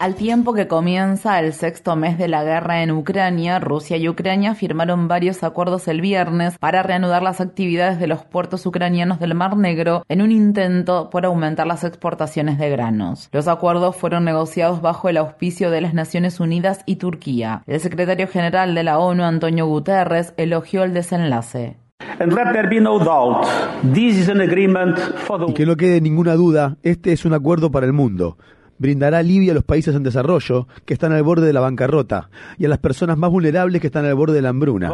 Al tiempo que comienza el sexto mes de la guerra en Ucrania, Rusia y Ucrania firmaron varios acuerdos el viernes para reanudar las actividades de los puertos ucranianos del Mar Negro en un intento por aumentar las exportaciones de granos. Los acuerdos fueron negociados bajo el auspicio de las Naciones Unidas y Turquía. El secretario general de la ONU, Antonio Guterres, elogió el desenlace. Y que no quede ninguna duda, este es un acuerdo para el mundo brindará alivio a los países en desarrollo que están al borde de la bancarrota y a las personas más vulnerables que están al borde de la hambruna.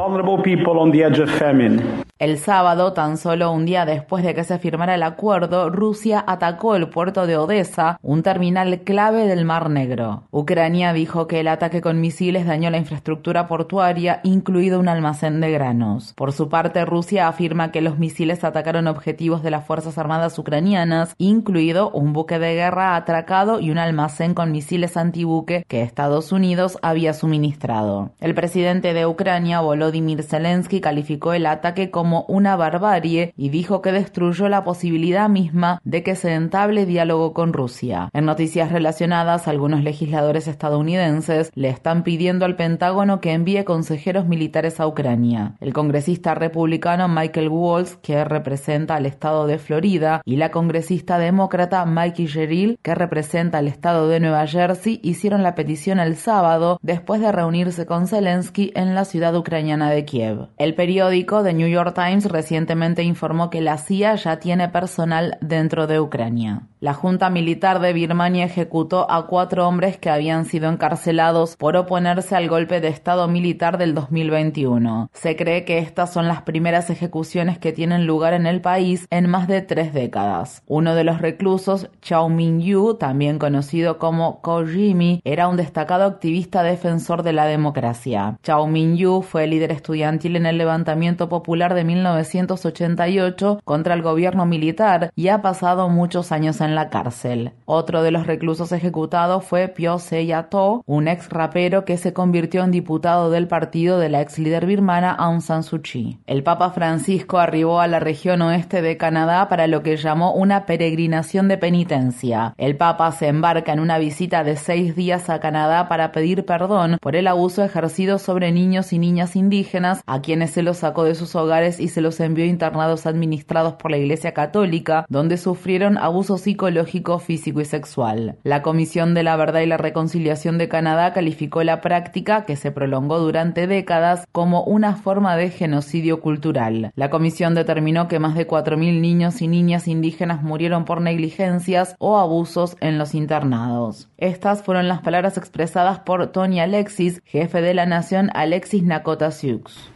El sábado, tan solo un día después de que se firmara el acuerdo, Rusia atacó el puerto de Odessa, un terminal clave del Mar Negro. Ucrania dijo que el ataque con misiles dañó la infraestructura portuaria, incluido un almacén de granos. Por su parte, Rusia afirma que los misiles atacaron objetivos de las Fuerzas Armadas ucranianas, incluido un buque de guerra atracado y un almacén con misiles antibuque que Estados Unidos había suministrado. El presidente de Ucrania, Volodymyr Zelensky, calificó el ataque como una barbarie y dijo que destruyó la posibilidad misma de que se entable diálogo con Rusia. En noticias relacionadas, algunos legisladores estadounidenses le están pidiendo al Pentágono que envíe consejeros militares a Ucrania. El congresista republicano Michael Waltz, que representa al estado de Florida, y la congresista demócrata Mikey Sherrill, que representa al estado de Nueva Jersey hicieron la petición el sábado después de reunirse con Zelensky en la ciudad ucraniana de Kiev. El periódico The New York Times recientemente informó que la CIA ya tiene personal dentro de Ucrania. La Junta Militar de Birmania ejecutó a cuatro hombres que habían sido encarcelados por oponerse al golpe de Estado militar del 2021. Se cree que estas son las primeras ejecuciones que tienen lugar en el país en más de tres décadas. Uno de los reclusos, Chao Min-yu, también conocido como Kojimi, era un destacado activista defensor de la democracia. Chao Min-yu fue líder estudiantil en el levantamiento popular de 1988 contra el gobierno militar y ha pasado muchos años en en la cárcel. Otro de los reclusos ejecutados fue Pyo Se-yato, un ex rapero que se convirtió en diputado del partido de la ex líder birmana Aung San Suu Kyi. El Papa Francisco arribó a la región oeste de Canadá para lo que llamó una peregrinación de penitencia. El Papa se embarca en una visita de seis días a Canadá para pedir perdón por el abuso ejercido sobre niños y niñas indígenas a quienes se los sacó de sus hogares y se los envió internados administrados por la Iglesia Católica, donde sufrieron abusos psicológicos psicológico, físico y sexual. La Comisión de la Verdad y la Reconciliación de Canadá calificó la práctica, que se prolongó durante décadas, como una forma de genocidio cultural. La comisión determinó que más de 4.000 niños y niñas indígenas murieron por negligencias o abusos en los internados. Estas fueron las palabras expresadas por Tony Alexis, jefe de la nación Alexis Nakota Sioux.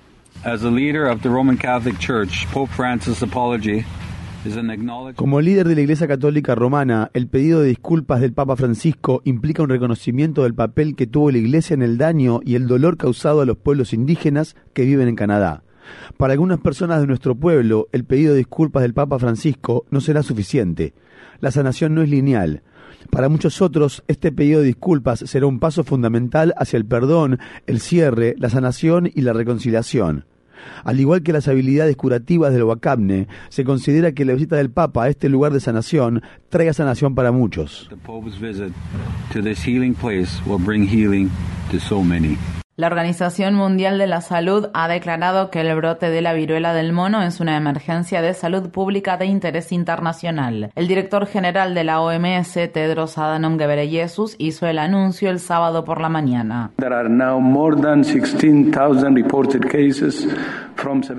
As the leader of the Roman Catholic Church, Francis' apology como líder de la Iglesia Católica Romana, el pedido de disculpas del Papa Francisco implica un reconocimiento del papel que tuvo la Iglesia en el daño y el dolor causado a los pueblos indígenas que viven en Canadá. Para algunas personas de nuestro pueblo, el pedido de disculpas del Papa Francisco no será suficiente. La sanación no es lineal. Para muchos otros, este pedido de disculpas será un paso fundamental hacia el perdón, el cierre, la sanación y la reconciliación. Al igual que las habilidades curativas del Wakabne, se considera que la visita del Papa a este lugar de sanación traiga sanación para muchos. La Organización Mundial de la Salud ha declarado que el brote de la viruela del mono es una emergencia de salud pública de interés internacional. El director general de la OMS, Tedros Adhanom Ghebreyesus, hizo el anuncio el sábado por la mañana. There are now more than 16,000 reported cases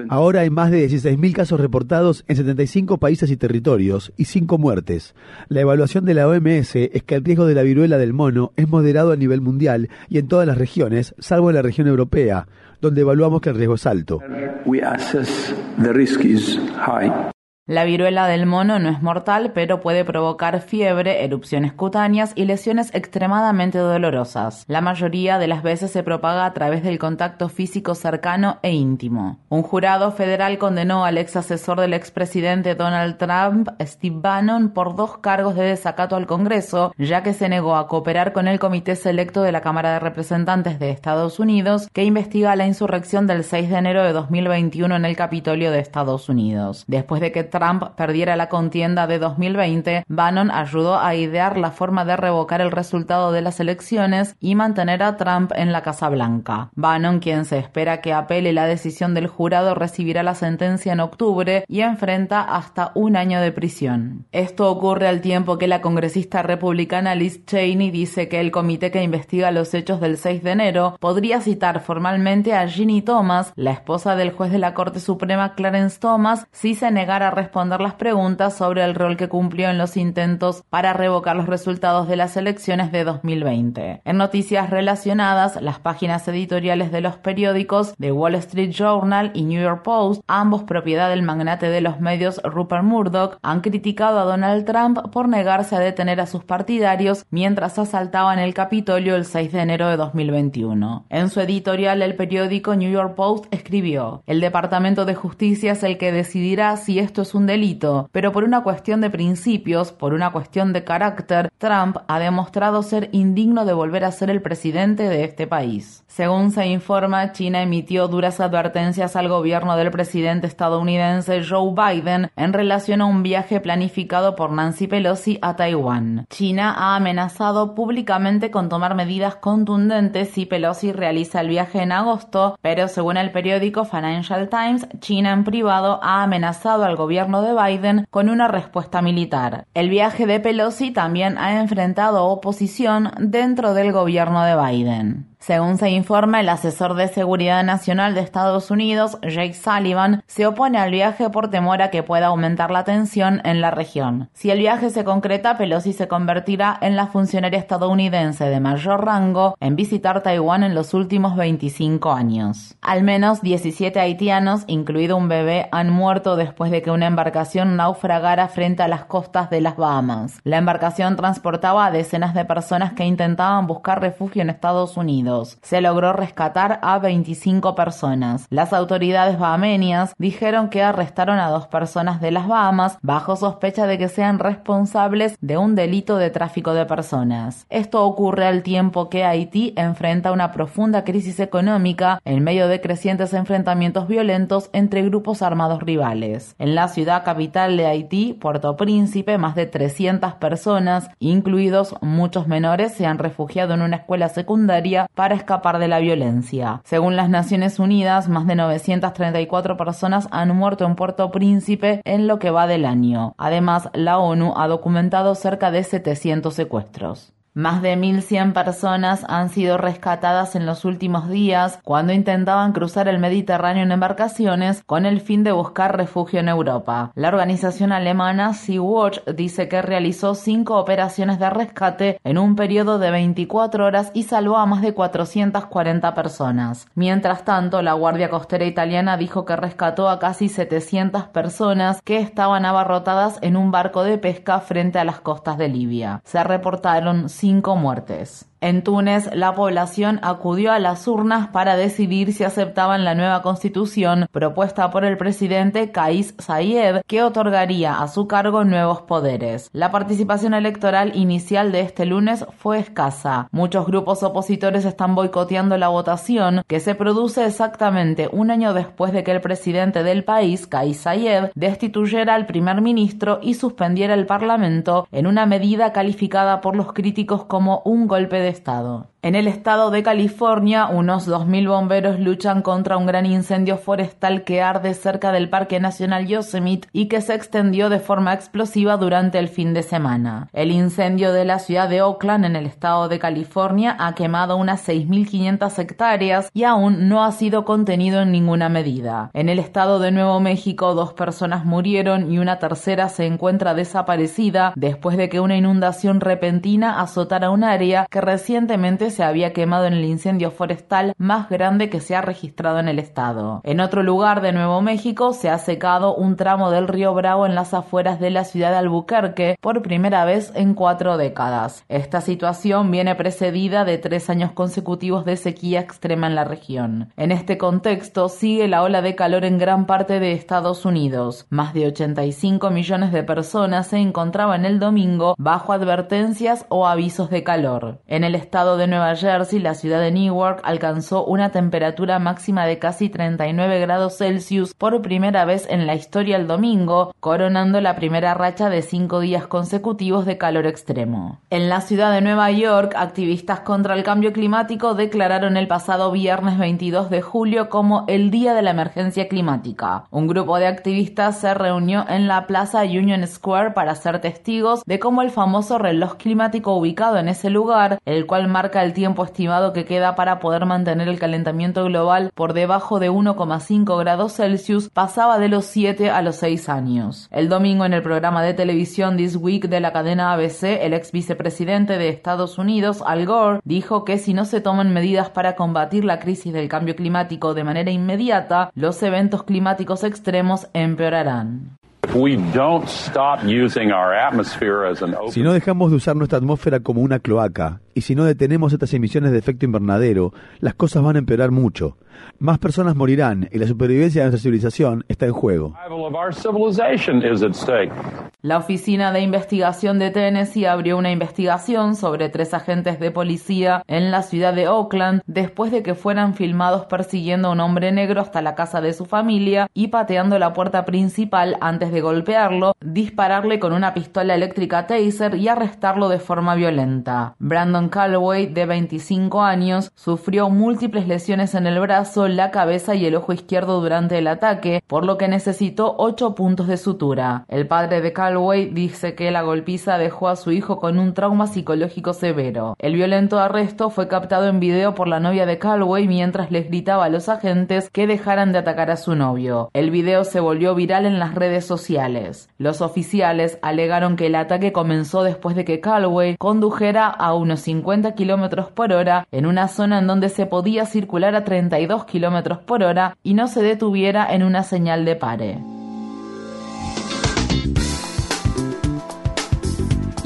Ahora hay más de 16.000 casos reportados en 75 países y territorios y 5 muertes. La evaluación de la OMS es que el riesgo de la viruela del mono es moderado a nivel mundial y en todas las regiones, salvo en la región europea, donde evaluamos que el riesgo es alto. La viruela del mono no es mortal, pero puede provocar fiebre, erupciones cutáneas y lesiones extremadamente dolorosas. La mayoría de las veces se propaga a través del contacto físico cercano e íntimo. Un jurado federal condenó al ex asesor del expresidente Donald Trump, Steve Bannon, por dos cargos de desacato al Congreso, ya que se negó a cooperar con el Comité Selecto de la Cámara de Representantes de Estados Unidos, que investiga la insurrección del 6 de enero de 2021 en el Capitolio de Estados Unidos. Después de que Trump perdiera la contienda de 2020, Bannon ayudó a idear la forma de revocar el resultado de las elecciones y mantener a Trump en la Casa Blanca. Bannon, quien se espera que apele la decisión del jurado, recibirá la sentencia en octubre y enfrenta hasta un año de prisión. Esto ocurre al tiempo que la congresista republicana Liz Cheney dice que el comité que investiga los hechos del 6 de enero podría citar formalmente a Ginny Thomas, la esposa del juez de la Corte Suprema Clarence Thomas, si se negara a responder las preguntas sobre el rol que cumplió en los intentos para revocar los resultados de las elecciones de 2020. En noticias relacionadas, las páginas editoriales de los periódicos The Wall Street Journal y New York Post, ambos propiedad del magnate de los medios Rupert Murdoch, han criticado a Donald Trump por negarse a detener a sus partidarios mientras asaltaban el Capitolio el 6 de enero de 2021. En su editorial, el periódico New York Post escribió: El Departamento de Justicia es el que decidirá si esto es un delito, pero por una cuestión de principios, por una cuestión de carácter, Trump ha demostrado ser indigno de volver a ser el presidente de este país. Según se informa, China emitió duras advertencias al gobierno del presidente estadounidense Joe Biden en relación a un viaje planificado por Nancy Pelosi a Taiwán. China ha amenazado públicamente con tomar medidas contundentes si Pelosi realiza el viaje en agosto, pero según el periódico Financial Times, China en privado ha amenazado al gobierno de Biden con una respuesta militar. El viaje de Pelosi también ha enfrentado oposición dentro del gobierno de Biden. Según se informa, el asesor de Seguridad Nacional de Estados Unidos, Jake Sullivan, se opone al viaje por temor a que pueda aumentar la tensión en la región. Si el viaje se concreta, Pelosi se convertirá en la funcionaria estadounidense de mayor rango en visitar Taiwán en los últimos 25 años. Al menos 17 haitianos, incluido un bebé, han muerto después de que una embarcación naufragara frente a las costas de las Bahamas. La embarcación transportaba a decenas de personas que intentaban buscar refugio en Estados Unidos. Se logró rescatar a 25 personas. Las autoridades bahamenias dijeron que arrestaron a dos personas de las Bahamas bajo sospecha de que sean responsables de un delito de tráfico de personas. Esto ocurre al tiempo que Haití enfrenta una profunda crisis económica en medio de crecientes enfrentamientos violentos entre grupos armados rivales. En la ciudad capital de Haití, Puerto Príncipe, más de 300 personas, incluidos muchos menores, se han refugiado en una escuela secundaria para escapar de la violencia. Según las Naciones Unidas, más de 934 personas han muerto en Puerto Príncipe en lo que va del año. Además, la ONU ha documentado cerca de 700 secuestros. Más de 1.100 personas han sido rescatadas en los últimos días cuando intentaban cruzar el Mediterráneo en embarcaciones con el fin de buscar refugio en Europa. La organización alemana Sea-Watch dice que realizó cinco operaciones de rescate en un periodo de 24 horas y salvó a más de 440 personas. Mientras tanto, la Guardia Costera Italiana dijo que rescató a casi 700 personas que estaban abarrotadas en un barco de pesca frente a las costas de Libia. Se reportaron cinco muertes. En Túnez, la población acudió a las urnas para decidir si aceptaban la nueva constitución propuesta por el presidente Kais Saied, que otorgaría a su cargo nuevos poderes. La participación electoral inicial de este lunes fue escasa. Muchos grupos opositores están boicoteando la votación, que se produce exactamente un año después de que el presidente del país, Kais Saied, destituyera al primer ministro y suspendiera el parlamento en una medida calificada por los críticos como un golpe de Estado. En el estado de California, unos 2.000 bomberos luchan contra un gran incendio forestal que arde cerca del Parque Nacional Yosemite y que se extendió de forma explosiva durante el fin de semana. El incendio de la ciudad de Oakland, en el estado de California, ha quemado unas 6.500 hectáreas y aún no ha sido contenido en ninguna medida. En el estado de Nuevo México, dos personas murieron y una tercera se encuentra desaparecida después de que una inundación repentina azotara un área que recientemente se había quemado en el incendio forestal más grande que se ha registrado en el estado. En otro lugar de Nuevo México se ha secado un tramo del río Bravo en las afueras de la ciudad de Albuquerque por primera vez en cuatro décadas. Esta situación viene precedida de tres años consecutivos de sequía extrema en la región. En este contexto sigue la ola de calor en gran parte de Estados Unidos. Más de 85 millones de personas se encontraban el domingo bajo advertencias o avisos de calor. En el estado de Nueva Nueva Jersey, la ciudad de Newark alcanzó una temperatura máxima de casi 39 grados Celsius por primera vez en la historia el domingo, coronando la primera racha de cinco días consecutivos de calor extremo. En la ciudad de Nueva York, activistas contra el cambio climático declararon el pasado viernes 22 de julio como el Día de la Emergencia Climática. Un grupo de activistas se reunió en la Plaza Union Square para ser testigos de cómo el famoso reloj climático ubicado en ese lugar, el cual marca el tiempo estimado que queda para poder mantener el calentamiento global por debajo de 1,5 grados Celsius pasaba de los 7 a los 6 años. El domingo en el programa de televisión This Week de la cadena ABC, el ex vicepresidente de Estados Unidos, Al Gore, dijo que si no se toman medidas para combatir la crisis del cambio climático de manera inmediata, los eventos climáticos extremos empeorarán. Si no dejamos de usar nuestra atmósfera como una cloaca y si no detenemos estas emisiones de efecto invernadero, las cosas van a empeorar mucho. Más personas morirán y la supervivencia de nuestra civilización está en juego. La Oficina de Investigación de Tennessee abrió una investigación sobre tres agentes de policía en la ciudad de Oakland después de que fueran filmados persiguiendo a un hombre negro hasta la casa de su familia y pateando la puerta principal antes de golpearlo, dispararle con una pistola eléctrica taser y arrestarlo de forma violenta. Brandon Calloway, de 25 años, sufrió múltiples lesiones en el brazo la cabeza y el ojo izquierdo durante el ataque, por lo que necesitó ocho puntos de sutura. El padre de Calloway dice que la golpiza dejó a su hijo con un trauma psicológico severo. El violento arresto fue captado en video por la novia de Calloway mientras les gritaba a los agentes que dejaran de atacar a su novio. El video se volvió viral en las redes sociales. Los oficiales alegaron que el ataque comenzó después de que Calloway condujera a unos 50 kilómetros por hora en una zona en donde se podía circular a 32 kilómetros por hora y no se detuviera en una señal de pare.